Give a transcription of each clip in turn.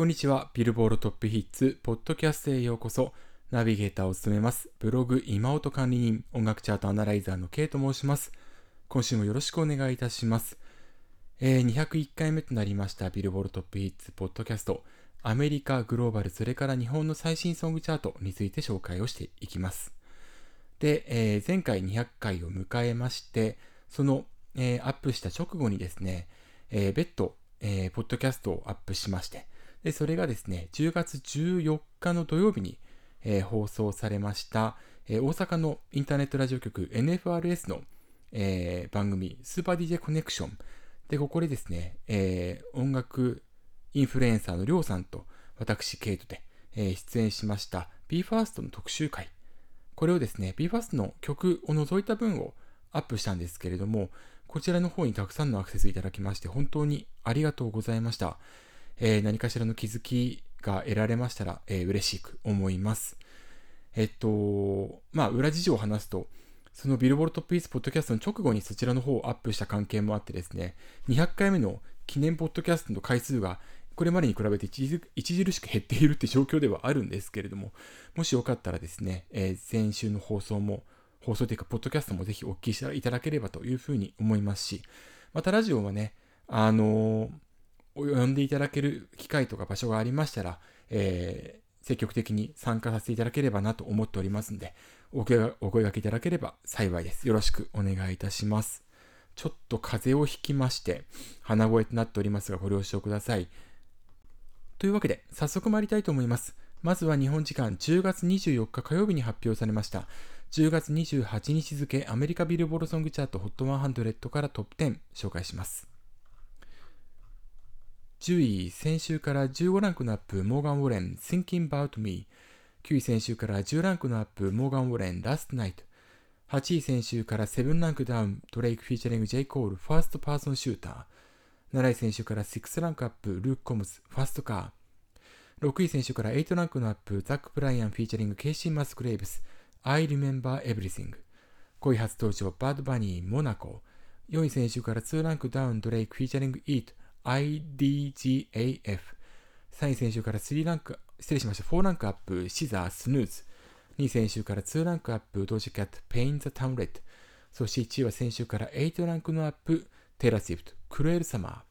こんにちは。ビルボールトップヒッツ、ポッドキャストへようこそ。ナビゲーターを務めます。ブログ今音管理人、音楽チャートアナライザーの K と申します。今週もよろしくお願いいたします。えー、201回目となりましたビルボールトップヒッツ、ポッドキャスト。アメリカ、グローバル、それから日本の最新ソングチャートについて紹介をしていきます。で、えー、前回200回を迎えまして、その、えー、アップした直後にですね、えー、別途、えー、ポッドキャストをアップしまして、で、それがですね、10月14日の土曜日に、えー、放送されました、えー、大阪のインターネットラジオ局 NFRS の、えー、番組、スーパー DJ コネクション。で、ここでですね、え、音楽インフルエンサーのりょうさんと私、ケイトで、え、出演しました BE:FIRST の特集会。これをですね、BE:FIRST の曲を除いた分をアップしたんですけれども、こちらの方にたくさんのアクセスいただきまして、本当にありがとうございました。えー、何かしらの気づきが得られましたら、えー、嬉しく思います。えっと、まあ、裏事情を話すと、そのビルボルトップイースポッドキャストの直後にそちらの方をアップした関係もあってですね、200回目の記念ポッドキャストの回数がこれまでに比べて著しく減っているって状況ではあるんですけれども、もしよかったらですね、えー、先週の放送も、放送というか、ポッドキャストもぜひお聞きしていただければというふうに思いますし、またラジオはね、あのー呼んでいただける機会とか場所がありましたら、えー、積極的に参加させていただければなと思っておりますので、お声がお声がけいただければ幸いです。よろしくお願いいたします。ちょっと風邪をひきまして、鼻声となっておりますが、ご了承ください。というわけで、早速参りたいと思います。まずは日本時間10月24日火曜日に発表されました。10月28日付アメリカビルボードソングチャート HOT100 からトップ10紹介します。10位、先週から15ランクのアップ、モーガン・ウォレン、Thinking About Me。9位、先週から10ランクのアップ、モーガン・ウォレン、Last Night。8位、先週から7ランクダウン、ドレイク・フィーチャリング・ジェイ・コール、ファースト・パーソン・シューター。7位、先週から6ランクアップ、ルーク・コムズ、 Fast Car。6位、先週から8ランクのアップ、ザック・ブライアン・フィーチャリング・ケイシー・マスクレイブス、I Remember Everything。5位初登場、バッド・バニー、モナコ。4位、先週から2ランクダウン、ドレイク・フィーチャリング・イート、IDGAF。3位先週から3ランク、失礼しました。4ランクアップ、シザー、 Snooze。2位先週から2ランクアップ、ドジャキャット、 Paint The Town Red。そして1位は選手から8ランクのアップ、テラシフト、クルエル・サマー。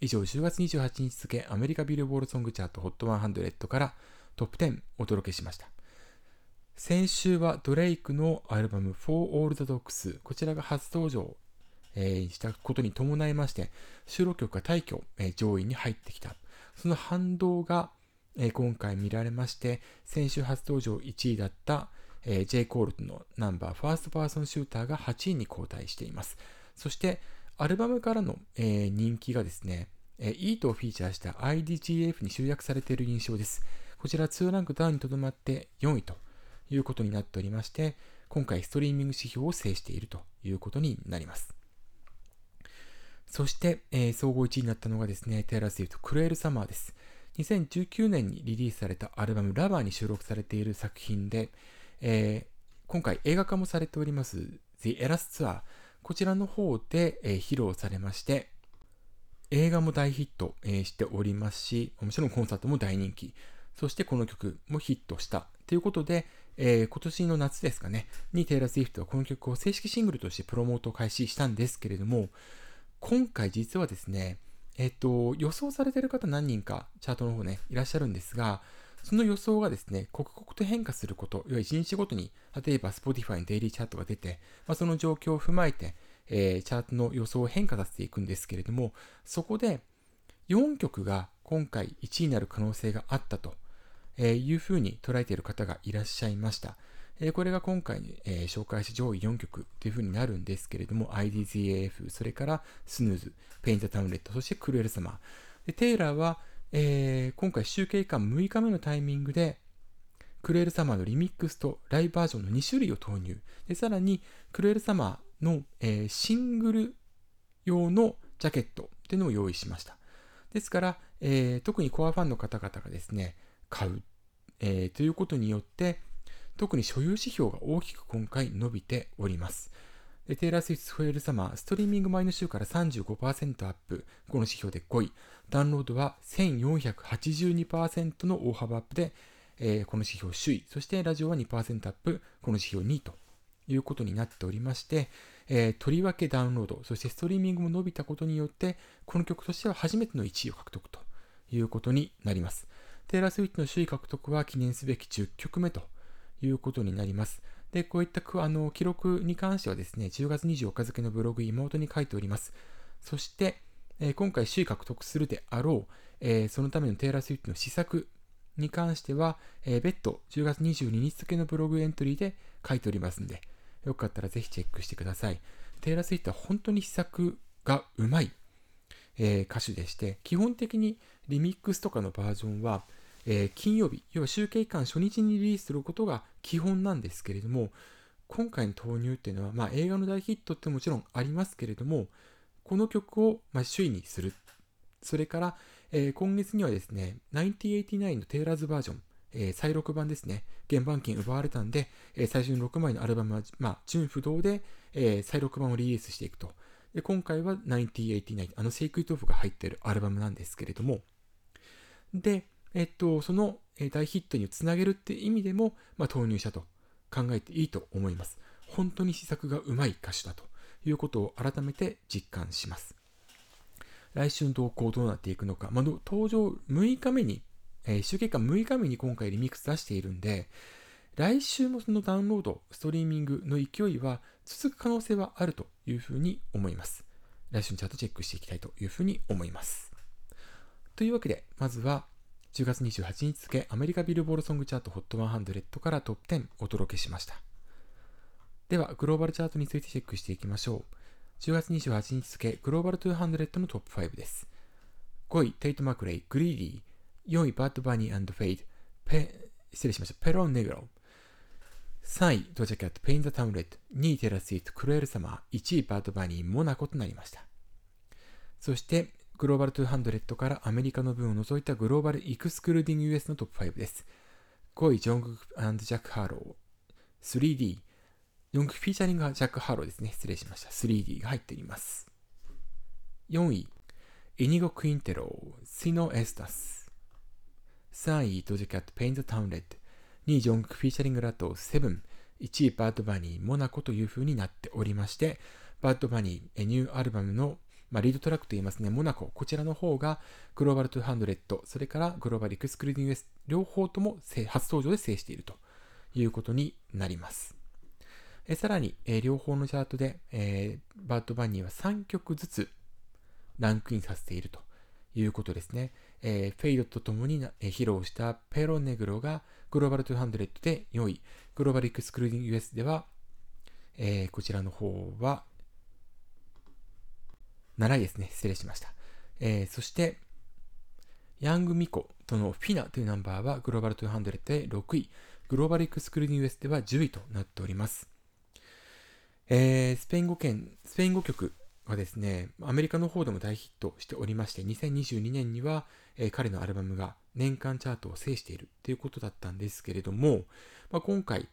以上、10月28日付、アメリカビルボールソングチャート HOT100 からトップ10お届けしました。先週はドレイクのアルバム For All the Dogs、こちらが初登場えー、したことに伴いまして、収録曲が大挙、えー、上位に入ってきた。その反動が、えー、今回見られまして、先週初登場1位だった、えー、J. コールのナンバー、 First Person Shooter が8位に後退しています。そして、アルバムからの、えー、人気がですね、えー、イートをフィーチャーした IDGAF に集約されている印象です。こちら2ランクダウンにとどまって4位ということになっておりまして、今回ストリーミング指標を制しているということになります。そして、えー、総合1位になったのがですね、テイラー・スウィフト、 Cruel Summer です。2019年にリリースされたアルバム、ラバーに収録されている作品で、えー、今回映画化もされております、The Eras Tour、こちらの方で、えー、披露されまして、映画も大ヒット、えー、しておりますし、もちろんコンサートも大人気、そしてこの曲もヒットした。ということで、えー、今年の夏ですかね、にテイラー・スウィフトはこの曲を正式シングルとしてプロモートを開始したんですけれども、今回実はですね、えっと、予想されてる方何人かチャートの方ね、いらっしゃるんですが、その予想がですね、刻々と変化すること、要は1日ごとに、例えば Spotify のデイリーチャートが出て、まあ、その状況を踏まえて、えー、チャートの予想を変化させていくんですけれども、そこで4曲が今回1位になる可能性があったとえいうふうに捉えている方がいらっしゃいました。えこれが今回、え紹介した上位4曲というふうになるんですけれども、IDZAF、それからスヌーズ、Paint The Town Red、そして Cruel Summer。でテイラーは、え、今回集計期間6日目のタイミングで、 Cruel Summer のリミックスとライブバージョンの2種類を投入。でさらに、 Cruel Summer の、え、シングル用のジャケットっていうのを用意しました。ですから、え、特にコアファンの方々がですね、買う、え、ということによって、特に所有指標が大きく今回伸びております。でテイラー・スウィフト・フェール・サマー、ストリーミング前の週から35%アップ、この指標で5位、ダウンロードは1482%の大幅アップで、えー、この指標首位、そしてラジオは2%アップ、この指標2位ということになっておりまして、えー、とりわけダウンロード、そしてストリーミングも伸びたことによって、この曲としては初めての1位を獲得ということになります。テイラー・スウィットの首位獲得は記念すべき10曲目ということになります。で、こういったあの記録に関してはですね、10月24日付のブログ妹に書いております。そして、えー、今回首位獲得するであろう、えー、そのためのテイラー・スウィットの施策に関しては、えー、別途10月22日付のブログエントリーで書いておりますんで、よかったらぜひチェックしてください。テイラー・スウィットは本当に施策がうまい、え、歌手でして、基本的にリミックスとかのバージョンは、えー、金曜日、要は集計期間初日にリリースすることが基本なんですけれども、今回の投入っていうのは、まあ、映画の大ヒットってもちろんありますけれども、この曲を、まあ、首位にする。それから、えー、今月にはですね、1989のテイラーズバージョン、えー、再録版ですね、原版権奪われたんで、えー、最初の6枚のアルバムは、まあ、純不動で、えー、再録版をリリースしていくと。で、今回は1989、あの、セイクイトオフが入っているアルバムなんですけれども、で、えっと、その大ヒットにつなげるって意味でも、まあ、投入したと考えていいと思います。本当に施策がうまい歌手だということを改めて実感します。来週の動向どうなっていくのか、まあ、登場6日目に、えー、集計間6日目に今回リミックス出しているんで、来週もそのダウンロード、ストリーミングの勢いは続く可能性はあるというふうに思います。来週のチャートチェックしていきたいというふうに思います。というわけで、まずは10月28日付アメリカビルボードソングチャート HOT100 からトップ10お届けしました。では、グローバルチャートについてチェックしていきましょう。10月28日付グローバル200のトップ5です。5位、テイト・マクレイ、 Greedy。4位、バッド・バニーフェイド、ペ、失礼しました、 Perro Negro。3位、ドジャキャット、 Paint The Town Red。2位、テラスイート、 Cruel Summer。1位、バッド・バニー、モナコとなりました。そして、グローバル200からアメリカの分を除いたグローバルエクスクルーディング US のトップ5です。5位、ジョングクジャック・ハロー。3D。4位、フィーチャリングジャック・ハローですね。失礼しました。3D が入っています。4位、イニゴ・クインテロー。 Si No Estás。3位、ドジャキャット・ Paint The Town Red。2位、ジョングクフィーチャリングラトー、Seven。1位、バッド・バニー、モナコという風になっておりまして、バッド・バニー、ニューアルバムのまあ、リードトラックと言いますね、モナコ、こちらの方がグローバル200、それからグローバルエクスクルーディング S、両方とも初登場で制しているということになります。えさらに、え両方のチャートで、えー、バッドバニーは3曲ずつランクインさせているということですね。えー、フェイドとともに、えー、披露した Perro Negro がグローバル200で4位、グローバルエクスクルーディング US では、えー、こちらの方は7位ですね。失礼しました。えー、そして、ヤングミコとのフィナというナンバーはグローバル200で6位、グローバルエクスクルーディング US では10位となっております。えー、スペイン語圏、スペイン語曲はですね、アメリカの方でも大ヒットしておりまして、2022年には、えー、彼のアルバムが年間チャートを制しているということだったんですけれども、まあ、今回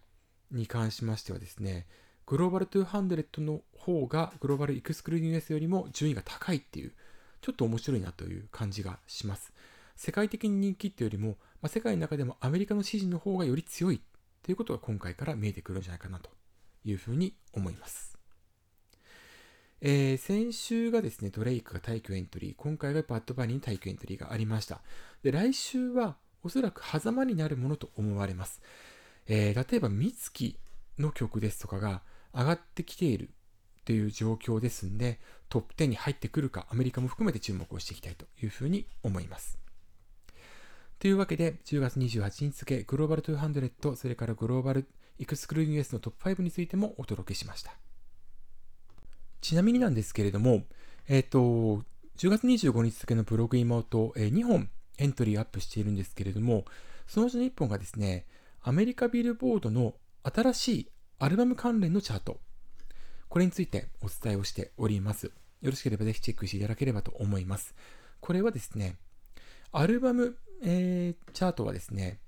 に関しましてはですね、グローバル200の方がグローバルエクスクルーディング S よりも順位が高いっていう、ちょっと面白いなという感じがします。世界的に人気っていうよりも、まあ、世界の中でもアメリカの支持の方がより強いということが今回から見えてくるんじゃないかなというふうに思います。えー、先週がですね、ドレイクが退去エントリー、今回がバッドバニーに退去エントリーがありました。で、来週はおそらく狭間になるものと思われます。えー、例えば、美月の曲ですとかが、上がってきているという状況ですんで、トップ10に入ってくるか、アメリカも含めて注目をしていきたいというふうに思います。というわけで、10月28日付、グローバル200、それからグローバルエクスクルーディング S のトップ5についてもお届けしました。ちなみになんですけれども、えっ、ー、と、10月25日付のブログ妹、えー、2本エントリーアップしているんですけれども、そのうちの1本がですね、アメリカビルボードの新しいアルバム関連のチャート。これについてお伝えをしております。よろしければぜひチェックしていただければと思います。これはですね、アルバム、えー、チャートはですね、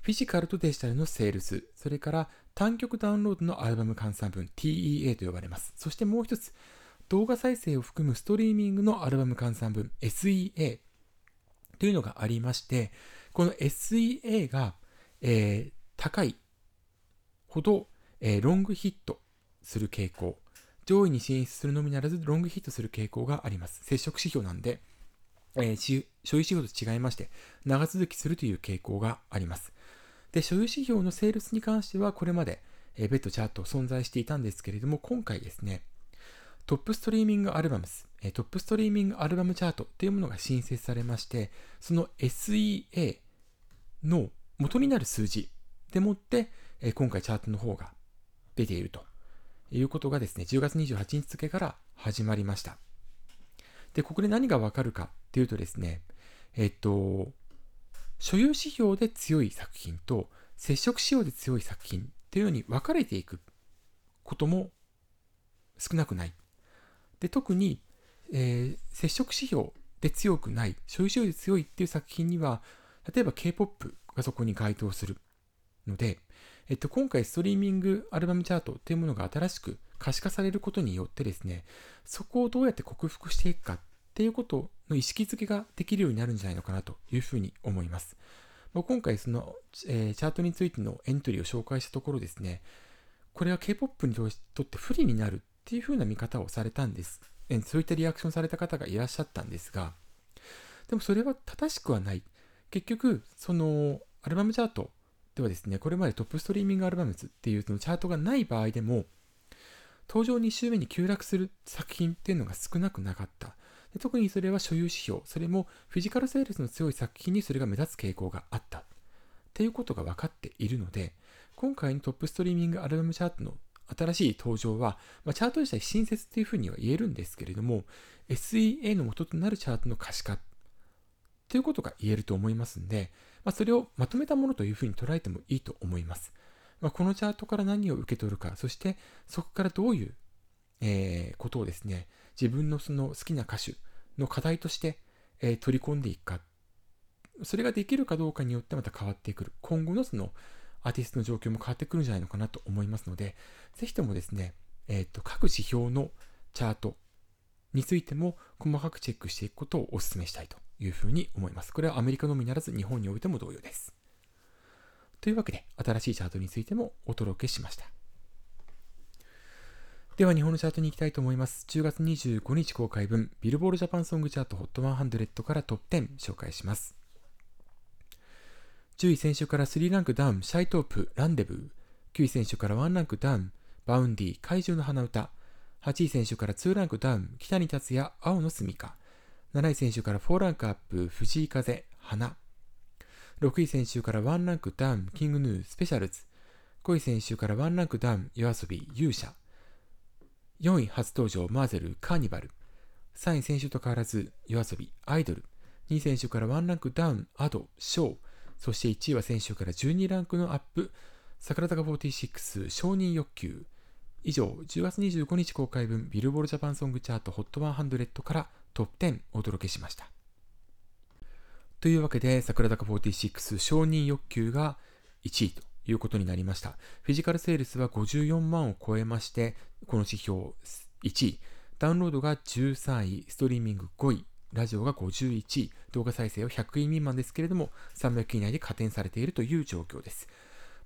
フィジカルとデジタルのセールス、それから単曲ダウンロードのアルバム換算分 TEA と呼ばれます。そしてもう一つ、動画再生を含むストリーミングのアルバム換算分 SEA というのがありまして、この SEA が、えー、高いほど、えー、ロングヒットする傾向、上位に進出するのみならずロングヒットする傾向があります。接触指標なんで、えー、所有指標と違いまして、長続きするという傾向があります。で、所有指標のセールスに関しては、これまで、えー、別途チャート存在していたんですけれども、今回ですね、トップストリーミングアルバムス、えー、トップストリーミングアルバムチャートというものが新設されまして、その SEA の元になる数字でもって、えー、今回チャートの方が出ているということがですね、10月28日付から始まりました。で、ここで何がわかるかっていうとですね、えっと、所有指標で強い作品と接触仕様で強い作品っていうように分かれていくことも少なくない。で、特に、えー、接触指標で強くない、所有指標で強いっていう作品には、例えば K-POP がそこに該当するので、えっと、今回ストリーミングアルバムチャートっていうものが新しく可視化されることによってですね、そこをどうやって克服していくかっていうことの意識づけができるようになるんじゃないのかなというふうに思います。今回その、えー、チャートについてのエントリーを紹介したところですね、これは K-POP にとって不利になるっていうふうな見方をされたんです。そういったリアクションされた方がいらっしゃったんですが、でもそれは正しくはない。結局、そのアルバムチャートではですね、これまでトップストリーミングアルバムズっていうそのチャートがない場合でも、登場2週目に急落する作品っていうのが少なくなかった。で特にそれは所有指標、それもフィジカルセールスの強い作品にそれが目立つ傾向があった。っていうことが分かっているので、今回のトップストリーミングアルバムチャートの新しい登場は、まあ、チャート自体新設っていうふうには言えるんですけれども、SEA の元となるチャートの可視化ということが言えると思いますんで、まあ、それをまとめたものというふうに捉えてもいいと思います。まあ、このチャートから何を受け取るか、そしてそこからどういう、えー、ことをですね、自分のその好きな歌手の課題として、えー、取り込んでいくか、それができるかどうかによってまた変わってくる。今後のそのアーティストの状況も変わってくるんじゃないのかなと思いますので、ぜひともですね、え、ー、と、各指標のチャートについても細かくチェックしていくことをお勧めしたいというふうに思います。これはアメリカのみならず日本においても同様です。というわけで、新しいチャートについてもお届けしました。では日本のチャートに行きたいと思います。10月25日公開分、ビルボードジャパンソングチャート HOT100 からトップ10紹介します。10位先週から3ランクダウン、シャイトープ、ランデブー。9位先週から1ランクダウン、バウンディ、怪獣の花歌。8位先週から2ランクダウン、キタニタツヤ、青のすみか。7位先週から4ランクアップ、藤井風、花。6位先週から1ランクダウン、キングヌー、 SPECIALZ。5位先週から1ランクダウン、 YOASOBI、勇者。4位初登場、マーゼル、カーニバル。3位先週と変わらず、 YOASOBI、アイドル。2位先週から1ランクダウン、アド、ショー。そして1位は先週から12ランクのアップ、櫻坂46承認欲求。以上、10月25日公開分ビルボードジャパンソングチャート HOT100 からトップ10お届けしました。というわけで、桜坂46承認欲求が1位ということになりました。フィジカルセールスは54万を超えまして、この指標1位、ダウンロードが13位、ストリーミング5位、ラジオが51位、動画再生は100位未満ですけれども、300位以内で加点されているという状況です。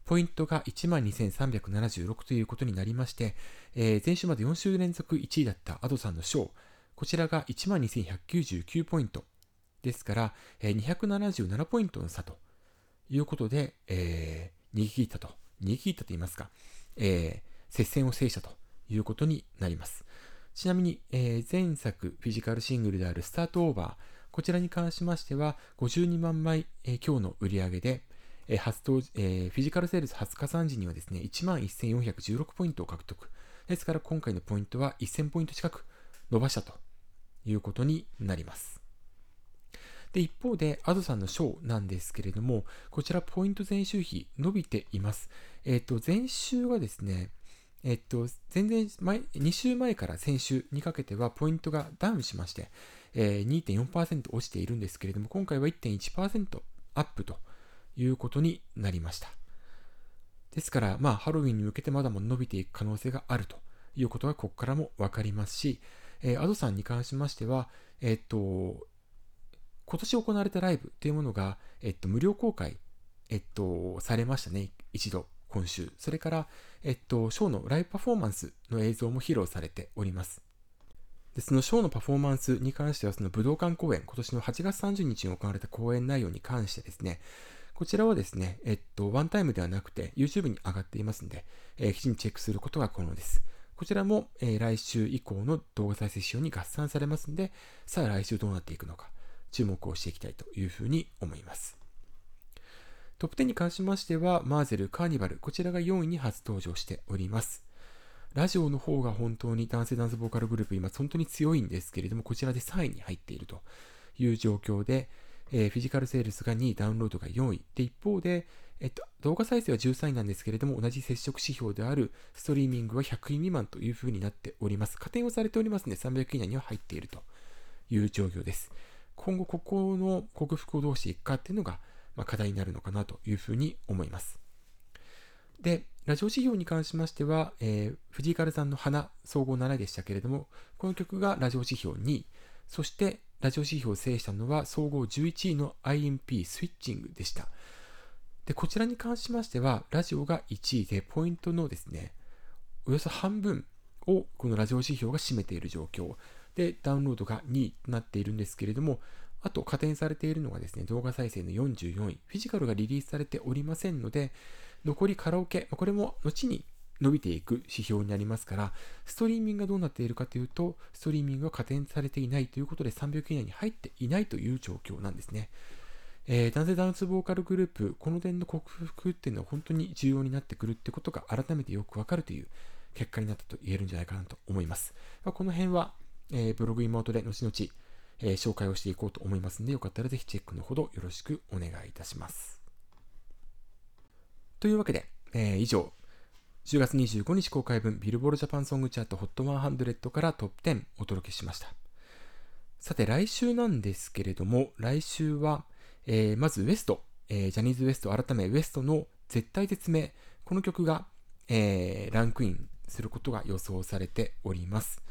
ポイントが12,376ということになりまして、えー、前週まで4週連続1位だったアドさんの賞、こちらが12,199ポイント。ですから、えー、277ポイントの差ということで、えー、逃げ切ったと、逃げ切ったと言いますか、えー、接戦を制したということになります。ちなみに、えー、前作フィジカルシングルであるスタートオーバー、こちらに関しましては、52万枚、えー、今日の売り上げで、えー初登えー、フィジカルセールス初加算時にはですね、11,416ポイントを獲得。ですから今回のポイントは1000ポイント近く伸ばしたということになります。で、一方で、アドさんのショーなんですけれども、こちらポイント前週比伸びています。えっ、と、前週はですね、えっと、全然前、2週前から先週にかけてはポイントがダウンしまして、えー、2.4%落ちているんですけれども、今回は1.1%アップということになりました。ですから、まあ、ハロウィンに向けてまだまだ伸びていく可能性があるということがここからも分かりますし、えー、アドさんに関しましては、えっと、今年行われたライブというものが、えっと、無料公開、えっと、されましたね、一度、今週。それから、えっと、ショーのライブパフォーマンスの映像も披露されております。でそのショーのパフォーマンスに関しては、その武道館公演、今年の8月30日に行われた公演内容に関してですね、こちらはですね、えっと、ワンタイムではなくて、YouTube に上がっていますので、えー、きちんとチェックすることが可能です。こちらも、えー、来週以降の動画再生仕様に合算されますので、さあ来週どうなっていくのか、注目をしていきたいというふうに思います。トップ10に関しましては、マーゼル、カーニバル、こちらが4位に初登場しております。ラジオの方が本当に男性ダンスボーカルグループ、今本当に強いんですけれども、こちらで3位に入っているという状況で、えー、フィジカルセールスが2位、ダウンロードが4位。で、一方で、えっと、動画再生は13位なんですけれども、同じ接触指標であるストリーミングは100位未満というふうになっております。加点をされておりますので、300位以内には入っているという状況です。今後、ここの克服をどうしていくかっていうのが、まあ、課題になるのかなというふうに思います。で、ラジオ指標に関しましては、えー、フジカルさんの花総合7位でしたけれども、この曲がラジオ指標2位、そしてラジオ指標を制したのは総合11位の IMP スイッチングでした。で、こちらに関しましては、ラジオが1位で、ポイントのですね、およそ半分をこのラジオ指標が占めている状況で、ダウンロードが2位となっているんですけれども、あと加点されているのがですね、動画再生の44位、フィジカルがリリースされておりませんので、残りカラオケ、これも後に伸びていく指標になりますから、ストリーミングがどうなっているかというと、ストリーミングが加点されていないということで300以内に入っていないという状況なんですね。えー、男性ダンスボーカルグループ、この点の克服っていうのは本当に重要になってくるってことが改めてよくわかるという結果になったと言えるんじゃないかなと思います。まあ、この辺は、えー、ブログ妹で後々、えー、紹介をしていこうと思いますので、よかったらぜひチェックのほどよろしくお願いいたします。というわけで、えー、以上、10月25日公開分ビルボールジャパンソングチャート HOT100 からトップ10お届けしました。さて来週なんですけれども、来週は、えー、まずウエスト、えー、ジャニーズ WEST 改めウエストの絶対絶命、この曲が、えー、ランクインすることが予想されております。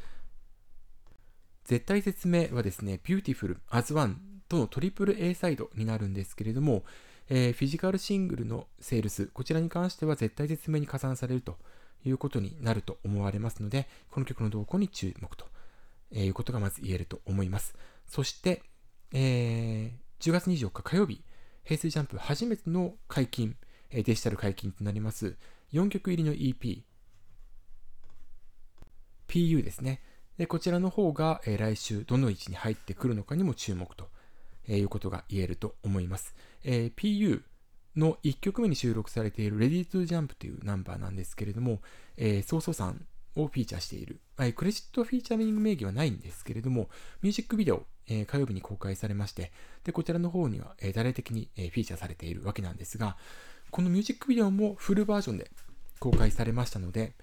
絶対絶命はですね、Beautiful as One とのトリプル A サイドになるんですけれども、えー、フィジカルシングルのセールス、こちらに関しては絶対絶命に加算されるということになると思われますので、この曲の動向に注目と、えー、いうことがまず言えると思います。そして、えー、10月24日火曜日、平成ジャンプ初めての解禁、デジタル解禁となります、4曲入りの EP、PU ですね。でこちらの方が、え、来週どの位置に入ってくるのかにも注目と、え、いうことが言えると思います。え、PU の1曲目に収録されている Ready to Jump というナンバーなんですけれども、えー、ソーソさんをフィーチャーしている、はい、クレジットフィーチャーリング名義はないんですけれども、ミュージックビデオ、えー、火曜日に公開されまして、で、こちらの方には、えー、大々的に、えー、フィーチャーされているわけなんですが、このミュージックビデオもフルバージョンで公開されましたので、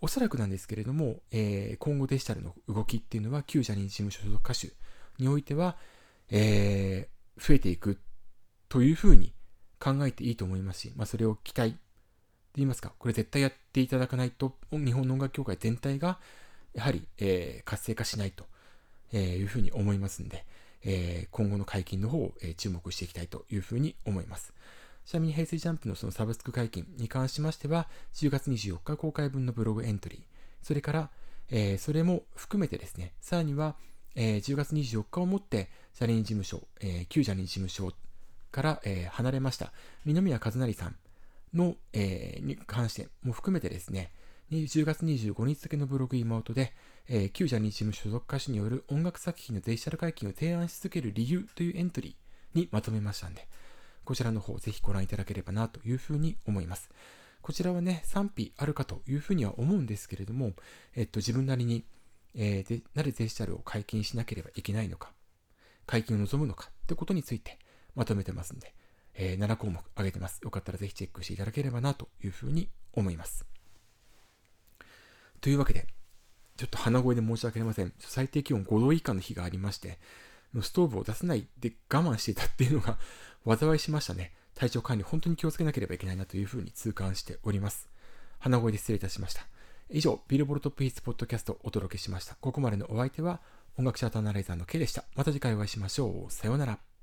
おそらくなんですけれども、えー、今後デジタルの動きっていうのは、旧ジャニーズ事務所所属歌手においては、えー、増えていくというふうに考えていいと思いますし、まあ、それを期待言いますか、これ絶対やっていただかないと、日本の音楽協会全体が、やはり、えー、活性化しないと、えいうふうに思いますんで、え、今後の解禁の方を、え、注目していきたいというふうに思います。ちなみに平成ジャンプのそのサブスク解禁に関しましては、10月24日公開分のブログエントリー、それから、え、それも含めてですね、さらには、えー、10月24日をもって、ジャニー事務所、えー、旧ジャニー事務所から、えー、離れました二宮和也さんの、えー、に関しても含めてですね、10月25日付のブログ妹で、えー、旧ジャニーズ事務所属歌手による音楽作品のデジタル解禁を提案し続ける理由というエントリーにまとめましたんで、こちらの方ぜひご覧いただければなというふうに思います。こちらはね、賛否あるかというふうには思うんですけれども、えっと、自分なりに、えー、でなぜデジタルを解禁しなければいけないのか、解禁を望むのかってことについて、まとめてますんで、えー、7項目挙げてます。よかったらぜひチェックしていただければなというふうに思います。というわけで、ちょっと鼻声で申し訳ありません。最低気温5度以下の日がありまして、ストーブを出さないで我慢していたっていうのが 災いしましたね。体調管理本当に気をつけなければいけないなというふうに痛感しております。鼻声で失礼いたしました。以上、ビルボルトピースポッドキャストをお届けしました。ここまでのお相手は音楽チャートアナライザーの K でした。また次回お会いしましょう。さようなら。